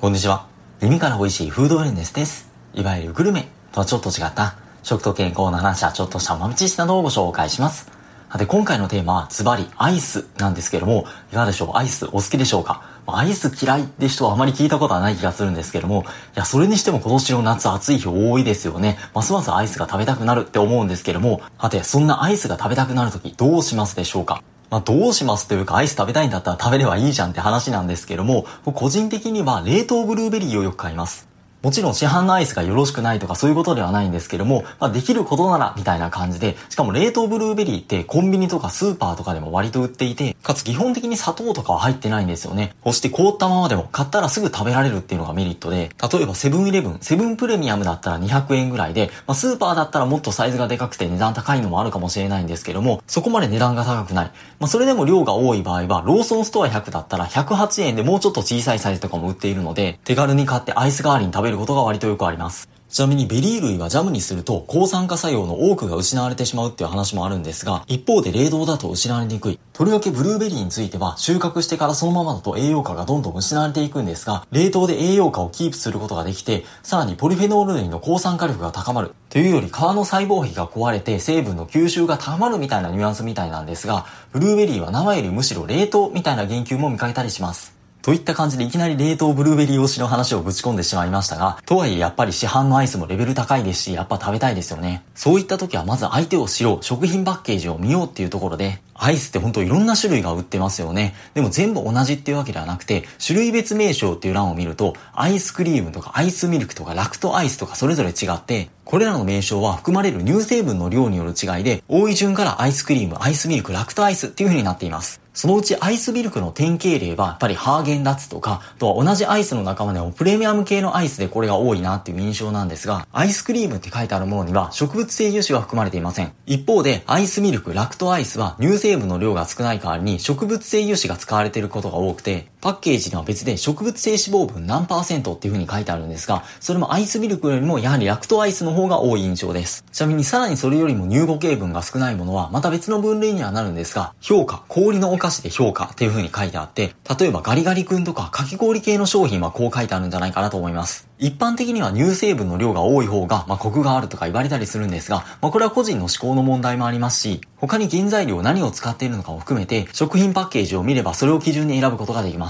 こんにちは。耳から美味しいフードウェルネスです。いわゆるグルメとはちょっと違った食と健康の話やちょっとした豆知識などをご紹介します。で、今回のテーマはズバリアイスなんですけども、いかがでしょう？アイスお好きでしょうか？アイス嫌いって人はあまり聞いたことはない気がするんですけども、いや、それにしても今年の夏暑い日多いですよね。ますますアイスが食べたくなるって思うんですけども、はて、そんなアイスが食べたくなるときどうしますでしょうか？まあ、どうしますというか、アイス食べたいんだったら食べればいいじゃんって話なんですけども、個人的には冷凍ブルーベリーをよく買います。もちろん市販のアイスがよろしくないとかそういうことではないんですけども、まあ、できることならみたいな感じで、しかも冷凍ブルーベリーってコンビニとかスーパーとかでも割と売っていて、かつ基本的に砂糖とかは入ってないんですよね。そして凍ったままでも買ったらすぐ食べられるっていうのがメリットで、例えばセブンイレブン、セブンプレミアムだったら200円ぐらいで、まあ、スーパーだったらもっとサイズがでかくて値段高いのもあるかもしれないんですけども、そこまで値段が高くない。まあ、それでも量が多い場合は、ローソンストア100だったら108円でもうちょっと小さいサイズとかも売っているので、手軽に買ってアイス代わりに食べることが割とよくあります。ちなみにベリー類はジャムにすると抗酸化作用の多くが失われてしまうっていう話もあるんですが、一方で冷凍だと失われにくい。とりわけブルーベリーについては収穫してからそのままだと栄養価がどんどん失われていくんですが、冷凍で栄養価をキープすることができて、さらにポリフェノール類の抗酸化力が高まる。というより皮の細胞壁が壊れて成分の吸収が高まるみたいなニュアンスみたいなんですが、ブルーベリーは生よりむしろ冷凍みたいな言及も見かけたりします。といった感じでいきなり冷凍ブルーベリー推しの話をぶち込んでしまいましたが、とはいえやっぱり市販のアイスもレベル高いですし、やっぱ食べたいですよね。そういった時はまず相手を知ろう、食品パッケージを見ようっていうところで、アイスってほんといろんな種類が売ってますよね。でも全部同じっていうわけではなくて、種類別名称っていう欄を見ると、アイスクリームとかアイスミルクとかラクトアイスとかそれぞれ違って、これらの名称は含まれる乳成分の量による違いで、多い順からアイスクリーム、アイスミルク、ラクトアイスっていう風になっています。そのうちアイスミルクの典型例は、やっぱりハーゲンダッツとか、とは同じアイスの仲間でもプレミアム系のアイスでこれが多いなっていう印象なんですが、アイスクリームって書いてあるものには植物性油脂は含まれていません。一方で、アイスミルク、ラクトアイスは乳成分の量が少ない代わりに植物性油脂が使われていることが多くて、パッケージには別で植物性脂肪分何パーセントっていう風に書いてあるんですが、それもアイスミルクよりもやはりラクトアイスの方が多い印象です。ちなみにさらにそれよりも乳固形分が少ないものはまた別の分類にはなるんですが、評価、氷のお菓子で評価っていう風に書いてあって、例えばガリガリ君とかかき氷系の商品はこう書いてあるんじゃないかなと思います。一般的には乳成分の量が多い方が、まあ、コクがあるとか言われたりするんですが、まあ、これは個人の思考の問題もありますし、他に原材料何を使っているのかも含めて、食品パッケージを見ればそれを基準に選ぶことができます。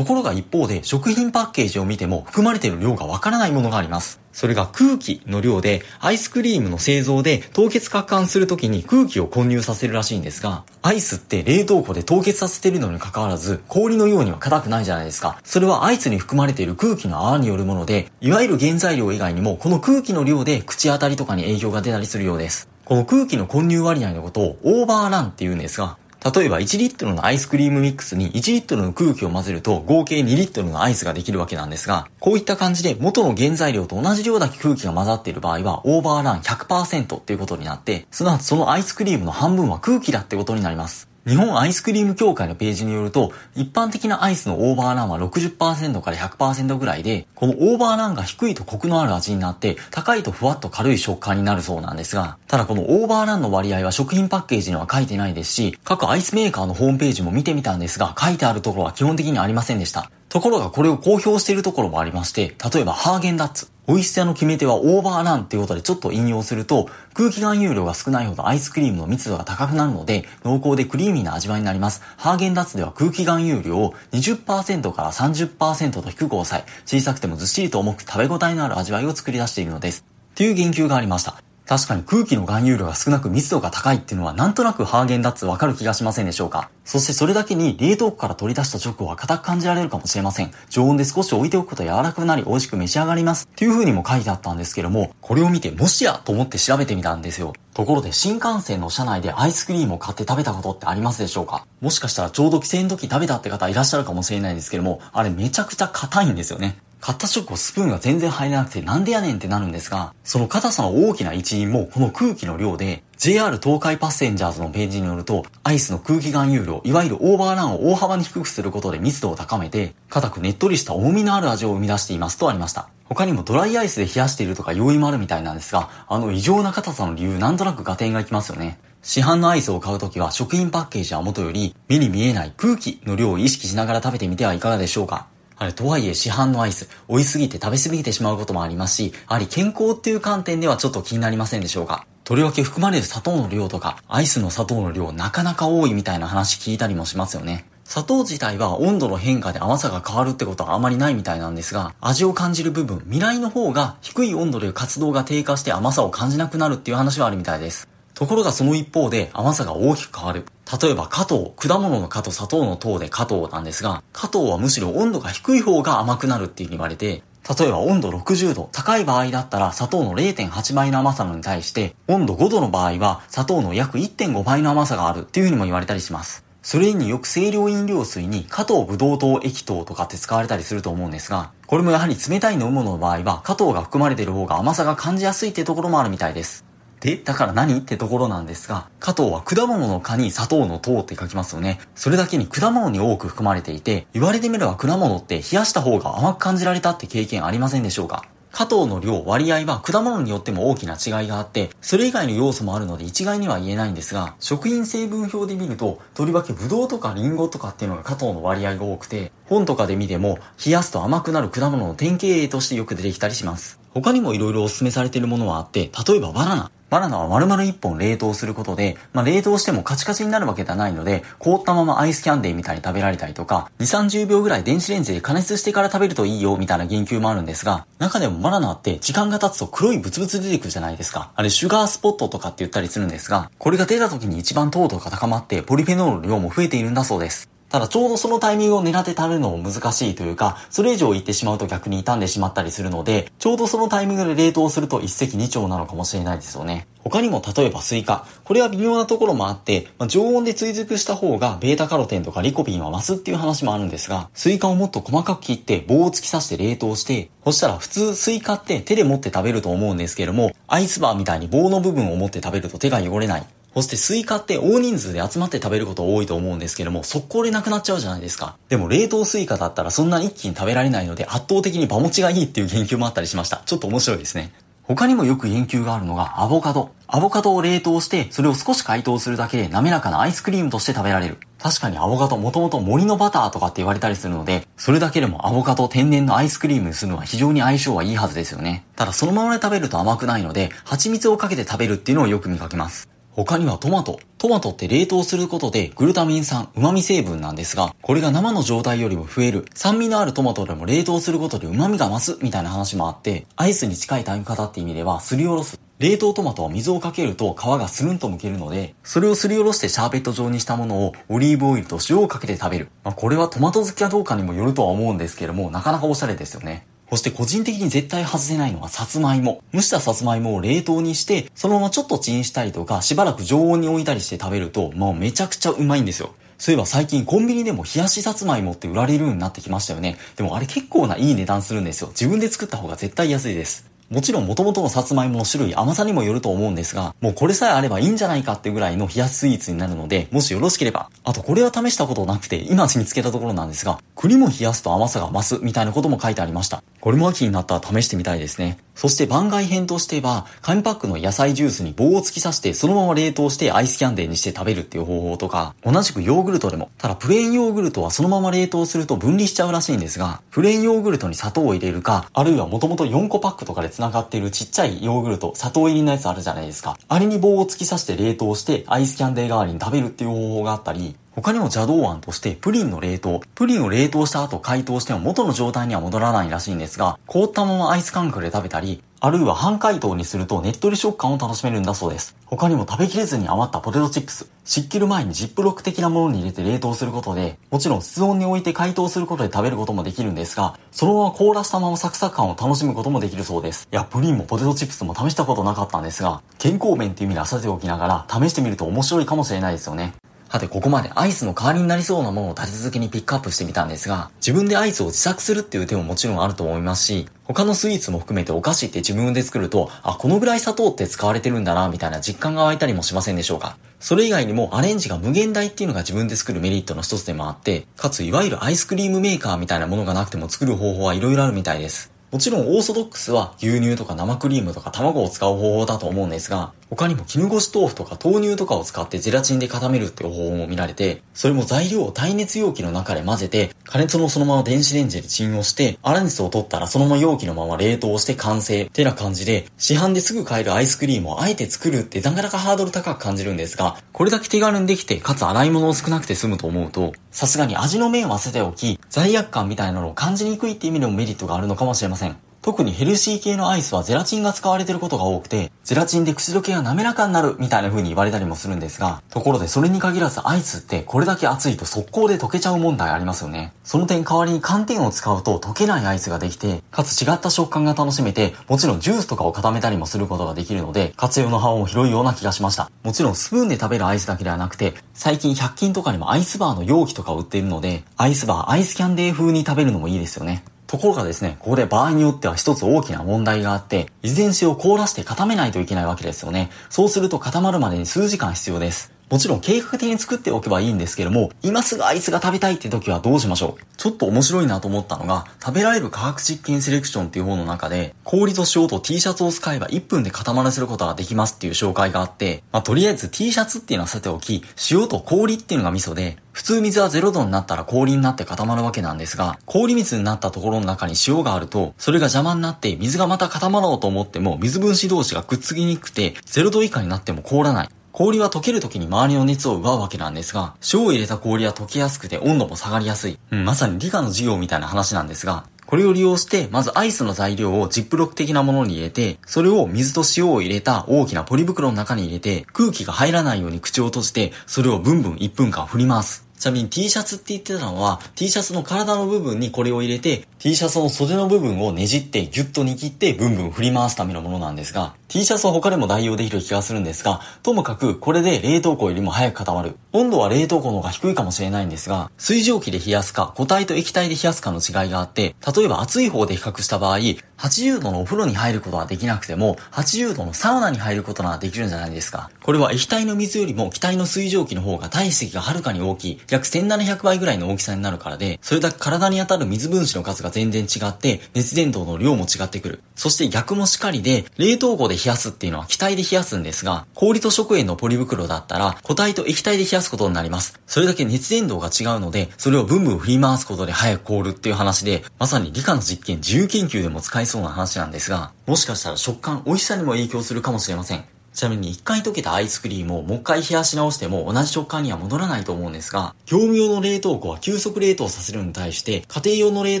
ところが一方で食品パッケージを見ても含まれている量がわからないものがあります。それが空気の量で、アイスクリームの製造で凍結攪拌するときに空気を混入させるらしいんですが、アイスって冷凍庫で凍結させてるのに関わらず、氷のようには硬くないじゃないですか。それはアイスに含まれている空気の泡によるもので、いわゆる原材料以外にも、この空気の量で口当たりとかに影響が出たりするようです。この空気の混入割合のことをオーバーランって言うんですが、例えば1リットルのアイスクリームミックスに1リットルの空気を混ぜると合計2リットルのアイスができるわけなんですが、こういった感じで元の原材料と同じ量だけ空気が混ざっている場合はオーバーラン100%っていうことになって、すなわちそのアイスクリームの半分は空気だってことになります。日本アイスクリーム協会のページによると、一般的なアイスのオーバーランは60%から100%ぐらいで、このオーバーランが低いとコクのある味になって、高いとふわっと軽い食感になるそうなんですが、ただこのオーバーランの割合は食品パッケージには書いてないですし、各アイスメーカーのホームページも見てみたんですが、書いてあるところは基本的にありませんでした。ところがこれを公表しているところもありまして、例えばハーゲンダッツ。美味しさの決め手はオーバーランっていうことでちょっと引用すると、空気含有量が少ないほどアイスクリームの密度が高くなるので、濃厚でクリーミーな味わいになります。ハーゲンダッツでは空気含有量を20%から30%と低く抑え、小さくてもずっしりと重く食べ応えのある味わいを作り出しているのです。という言及がありました。確かに空気の含有量が少なく密度が高いっていうのはなんとなくハーゲンダッツわかる気がしませんでしょうか？そしてそれだけに冷凍庫から取り出した直後は硬く感じられるかもしれません。常温で少し置いておくと柔らかくなり美味しく召し上がります。っていう風にも書いてあったんですけども、これを見てもしやと思って調べてみたんですよ。ところで新幹線の車内でアイスクリームを買って食べたことってありますでしょうか？もしかしたらちょうど帰省の時食べたって方いらっしゃるかもしれないんですけども、あれめちゃくちゃ硬いんですよね。買った直後スプーンが全然入らなくてなんでやねんってなるんですが、その硬さの大きな一因もこの空気の量で、JR 東海パッセンジャーズのページによると、アイスの空気含有量、いわゆるオーバーランを大幅に低くすることで密度を高めて、硬くねっとりした重みのある味を生み出していますとありました。他にもドライアイスで冷やしているとか要因もあるみたいなんですが、あの異常な硬さの理由なんとなく合点がいきますよね。市販のアイスを買うときは食品パッケージはもとより目に見えない空気の量を意識しながら食べてみてはいかがでしょうかあれ、とはいえ市販のアイス、美味しすぎて食べ過ぎてしまうこともありますし、やはり健康っていう観点ではちょっと気になりませんでしょうか？とりわけ含まれる砂糖の量とか、アイスの砂糖の量なかなか多いみたいな話聞いたりもしますよね。砂糖自体は温度の変化で甘さが変わるってことはあまりないみたいなんですが、味を感じる部分、未来の方が低い温度で活動が低下して甘さを感じなくなるっていう話はあるみたいです。ところがその一方で甘さが大きく変わる。例えば加糖、果物の果と砂糖の糖で加糖なんですが、加糖はむしろ温度が低い方が甘くなるっていうふうに言われて、例えば温度60度、高い場合だったら砂糖の0.8倍の甘さのに対して、温度5度の場合は砂糖の約1.5倍の甘さがあるっていうふうにも言われたりします。それによく清涼飲料水に加糖ブドウ糖液糖とかって使われたりすると思うんですが、これもやはり冷たい飲み物の場合は加糖が含まれている方が甘さが感じやすいってところもあるみたいです。で、だから何？ってところなんですが、加糖は果物の果に砂糖の糖って書きますよね。それだけに果物に多く含まれていて、言われてみれば果物って冷やした方が甘く感じられたって経験ありませんでしょうか？加糖の量、割合は果物によっても大きな違いがあって、それ以外の要素もあるので一概には言えないんですが、食品成分表で見ると、とりわけブドウとかリンゴとかっていうのが加糖の割合が多くて、本とかで見ても、冷やすと甘くなる果物の典型例としてよく出てきたりします。他にも色々お勧めされているものはあって、例えばバナナ。バナナは丸々1本冷凍することで、まあ、冷凍してもカチカチになるわけではないので、凍ったままアイスキャンデーみたいに食べられたりとか、2、30秒ぐらい電子レンジで加熱してから食べるといいよみたいな言及もあるんですが、中でもバナナって時間が経つと黒いブツブツ出てくるじゃないですか。あれシュガースポットとかって言ったりするんですが、これが出た時に一番糖度が高まってポリフェノールの量も増えているんだそうです。ただちょうどそのタイミングを狙って食べるのも難しいというか、それ以上行ってしまうと逆に傷んでしまったりするので、ちょうどそのタイミングで冷凍すると一石二鳥なのかもしれないですよね。他にも例えばスイカ。これは微妙なところもあって、まあ、常温で追熟した方がベータカロテンとかリコピンは増すっていう話もあるんですが、スイカをもっと細かく切って棒を突き刺して冷凍して、そしたら普通スイカって手で持って食べると思うんですけども、アイスバーみたいに棒の部分を持って食べると手が汚れない。そしてスイカって大人数で集まって食べること多いと思うんですけども、速攻でなくなっちゃうじゃないですか。でも冷凍スイカだったらそんな一気に食べられないので圧倒的に場持ちがいいっていう研究もあったりしました。ちょっと面白いですね。他にもよく研究があるのがアボカド。アボカドを冷凍して、それを少し解凍するだけで滑らかなアイスクリームとして食べられる。確かにアボカドもともと森のバターとかって言われたりするので、それだけでもアボカド天然のアイスクリームにするのは非常に相性はいいはずですよね。ただそのままで食べると甘くないので、蜂蜜をかけて食べるっていうのをよく見かけます。他にはトマト。トマトって冷凍することでグルタミン酸、旨味成分なんですが、これが生の状態よりも増える。酸味のあるトマトでも冷凍することで旨味が増すみたいな話もあって、アイスに近い食べ方って意味ではすりおろす。冷凍トマトは水をかけると皮がスルンと剥けるので、それをすりおろしてシャーベット状にしたものをオリーブオイルと塩をかけて食べる。まあ、これはトマト好きかどうかにもよるとは思うんですけども、なかなかおしゃれですよね。そして個人的に絶対外せないのはさつまいも。蒸したさつまいもを冷凍にして、そのままちょっとチンしたりとか、しばらく常温に置いたりして食べると、もうめちゃくちゃうまいんですよ。そういえば最近コンビニでも冷やしさつまいもって売られるようになってきましたよね。でもあれ結構ないい値段するんですよ。自分で作った方が絶対安いです。もちろん元々のさつまいもの種類、甘さにもよると思うんですが、もうこれさえあればいいんじゃないかってぐらいの冷やしスイーツになるので、もしよろしければ。あとこれは試したことなくて、今見つけたところなんですが、栗も冷やすと甘さが増すみたいなことも書いてありました。これも秋になったら試してみたいですね。そして番外編としては、紙パックの野菜ジュースに棒を突き刺して、そのまま冷凍してアイスキャンデーにして食べるっていう方法とか、同じくヨーグルトでも、ただプレーンヨーグルトはそのまま冷凍すると分離しちゃうらしいんですが、プレーンヨーグルトに砂糖を入れるか、あるいはもともと4個パックとかで繋がっているちっちゃいヨーグルト、砂糖入りのやつあるじゃないですか。あれに棒を突き刺して冷凍してアイスキャンデー代わりに食べるっていう方法があったり、他にも邪道案としてプリンの冷凍。プリンを冷凍した後解凍しても元の状態には戻らないらしいんですが、凍ったままアイス感覚で食べたり、あるいは半解凍にするとねっとり食感を楽しめるんだそうです。他にも食べきれずに余ったポテトチップス。湿気る前にジップロック的なものに入れて冷凍することで、もちろん室温に置いて解凍することで食べることもできるんですが、そのまま凍らしたままサクサク感を楽しむこともできるそうです。いや、プリンもポテトチップスも試したことなかったんですが、健康面っていう意味ではさておきながら試してみると面白いかもしれないですよね。さて、ここまでアイスの代わりになりそうなものを立て続けにピックアップしてみたんですが、自分でアイスを自作するっていう手ももちろんあると思いますし、他のスイーツも含めてお菓子って自分で作ると、あ、このぐらい砂糖って使われてるんだな、みたいな実感が湧いたりもしませんでしょうか？それ以外にもアレンジが無限大っていうのが自分で作るメリットの一つでもあって、かついわゆるアイスクリームメーカーみたいなものがなくても作る方法はいろいろあるみたいです。もちろんオーソドックスは牛乳とか生クリームとか卵を使う方法だと思うんですが、他にも絹ごし豆腐とか豆乳とかを使ってゼラチンで固めるって方法も見られて、それも材料を耐熱容器の中で混ぜて、加熱のそのまま電子レンジでチンをして、粗熱を取ったらそのまま容器のまま冷凍して完成ってな感じで、市販ですぐ買えるアイスクリームをあえて作るってなかなかハードル高く感じるんですが、これだけ手軽にできて、かつ洗い物を少なくて済むと思うと、さすがに味の面は捨てておき、罪悪感みたいなのを感じにくいって意味でもメリットがあるのかもしれません。特にヘルシー系のアイスはゼラチンが使われていることが多くて、ゼラチンで口どけが滑らかになるみたいな風に言われたりもするんですが、ところでそれに限らずアイスってこれだけ熱いと速攻で溶けちゃう問題ありますよね。その点代わりに寒天を使うと溶けないアイスができて、かつ違った食感が楽しめて、もちろんジュースとかを固めたりもすることができるので、活用の幅も広いような気がしました。もちろんスプーンで食べるアイスだけではなくて、最近100均とかにもアイスバーの容器とか売っているので、アイスバー、アイスキャンデー風に食べるのもいいですよね。ところがですね、ここで場合によっては一つ大きな問題があって、遺伝子を凍らして固めないといけないわけですよね。そうすると固まるまでに数時間必要です。もちろん計画的に作っておけばいいんですけども、今すぐアイスが食べたいって時はどうしましょう？ちょっと面白いなと思ったのが、食べられる科学実験セレクションっていう方の中で、氷と塩と T シャツを使えば1分で固まらせることができますっていう紹介があって、まあ、とりあえず T シャツっていうのはさておき、塩と氷っていうのがミソで、普通水は0度になったら氷になって固まるわけなんですが、氷水になったところの中に塩があると、それが邪魔になって水がまた固まろうと思っても水分子同士がくっつきにくくて、0度以下になっても凍らない。氷は溶ける時に周りの熱を奪うわけなんですが、塩を入れた氷は溶けやすくて温度も下がりやすい。うん、まさに理科の授業みたいな話なんですが、これを利用して、まずアイスの材料をジップロック的なものに入れて、それを水と塩を入れた大きなポリ袋の中に入れて、空気が入らないように口を閉じて、それをブンブン1分間振ります。ちなみに T シャツって言ってたのは、T シャツの体の部分にこれを入れて、T シャツの袖の部分をねじってギュッと握ってブンブン振り回すためのものなんですが、T シャツは他でも代用できる気がするんですが、ともかくこれで冷凍庫よりも早く固まる。温度は冷凍庫の方が低いかもしれないんですが、水蒸気で冷やすか、固体と液体で冷やすかの違いがあって、例えば熱い方で比較した場合、80度のお風呂に入ることはできなくても、80度のサウナに入ることができるんじゃないですか。これは液体の水よりも気体の水蒸気の方が体積がはるかに大きい、約1700倍ぐらいの大きさになるからで、それだけ体に当たる水分子の数が全然違って、熱伝導の量も違ってくる。そして逆もしかりで、冷凍庫で冷やすっていうのは気体で冷やすんですが、氷と食塩のポリ袋だったら、固体と液体で冷やすことになります。それだけ熱伝導が違うので、それをブンブン振り回すことで早く凍るっていう話で、まさに理科の実験、自由研究でも使えそうな話なんですが、もしかしたら食感、美味しさにも影響するかもしれません。ちなみに一回溶けたアイスクリームをもう一回冷やし直しても同じ食感には戻らないと思うんですが、業務用の冷凍庫は急速冷凍させるのに対して、家庭用の冷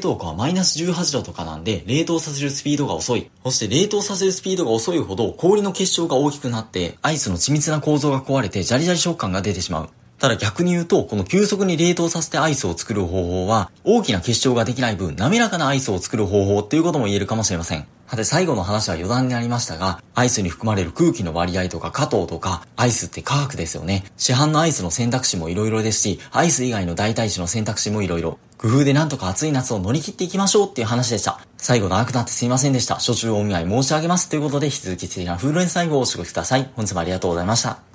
凍庫はマイナス18度とかなんで、冷凍させるスピードが遅い。そして冷凍させるスピードが遅いほど氷の結晶が大きくなって、アイスの緻密な構造が壊れてジャリジャリ食感が出てしまう。ただ逆に言うと、この急速に冷凍させてアイスを作る方法は、大きな結晶ができない分、滑らかなアイスを作る方法っていうことも言えるかもしれません。さて最後の話は余談になりましたが、アイスに含まれる空気の割合とか加糖とか、アイスって科学ですよね。市販のアイスの選択肢も色々ですし、アイス以外の代替種の選択肢も色々。工夫でなんとか暑い夏を乗り切っていきましょうっていう話でした。最後長くなってすいませんでした。初中お見舞い申し上げます。ということで、引き続き素敵なフードレン最後をお過ごしください。本日もありがとうございました。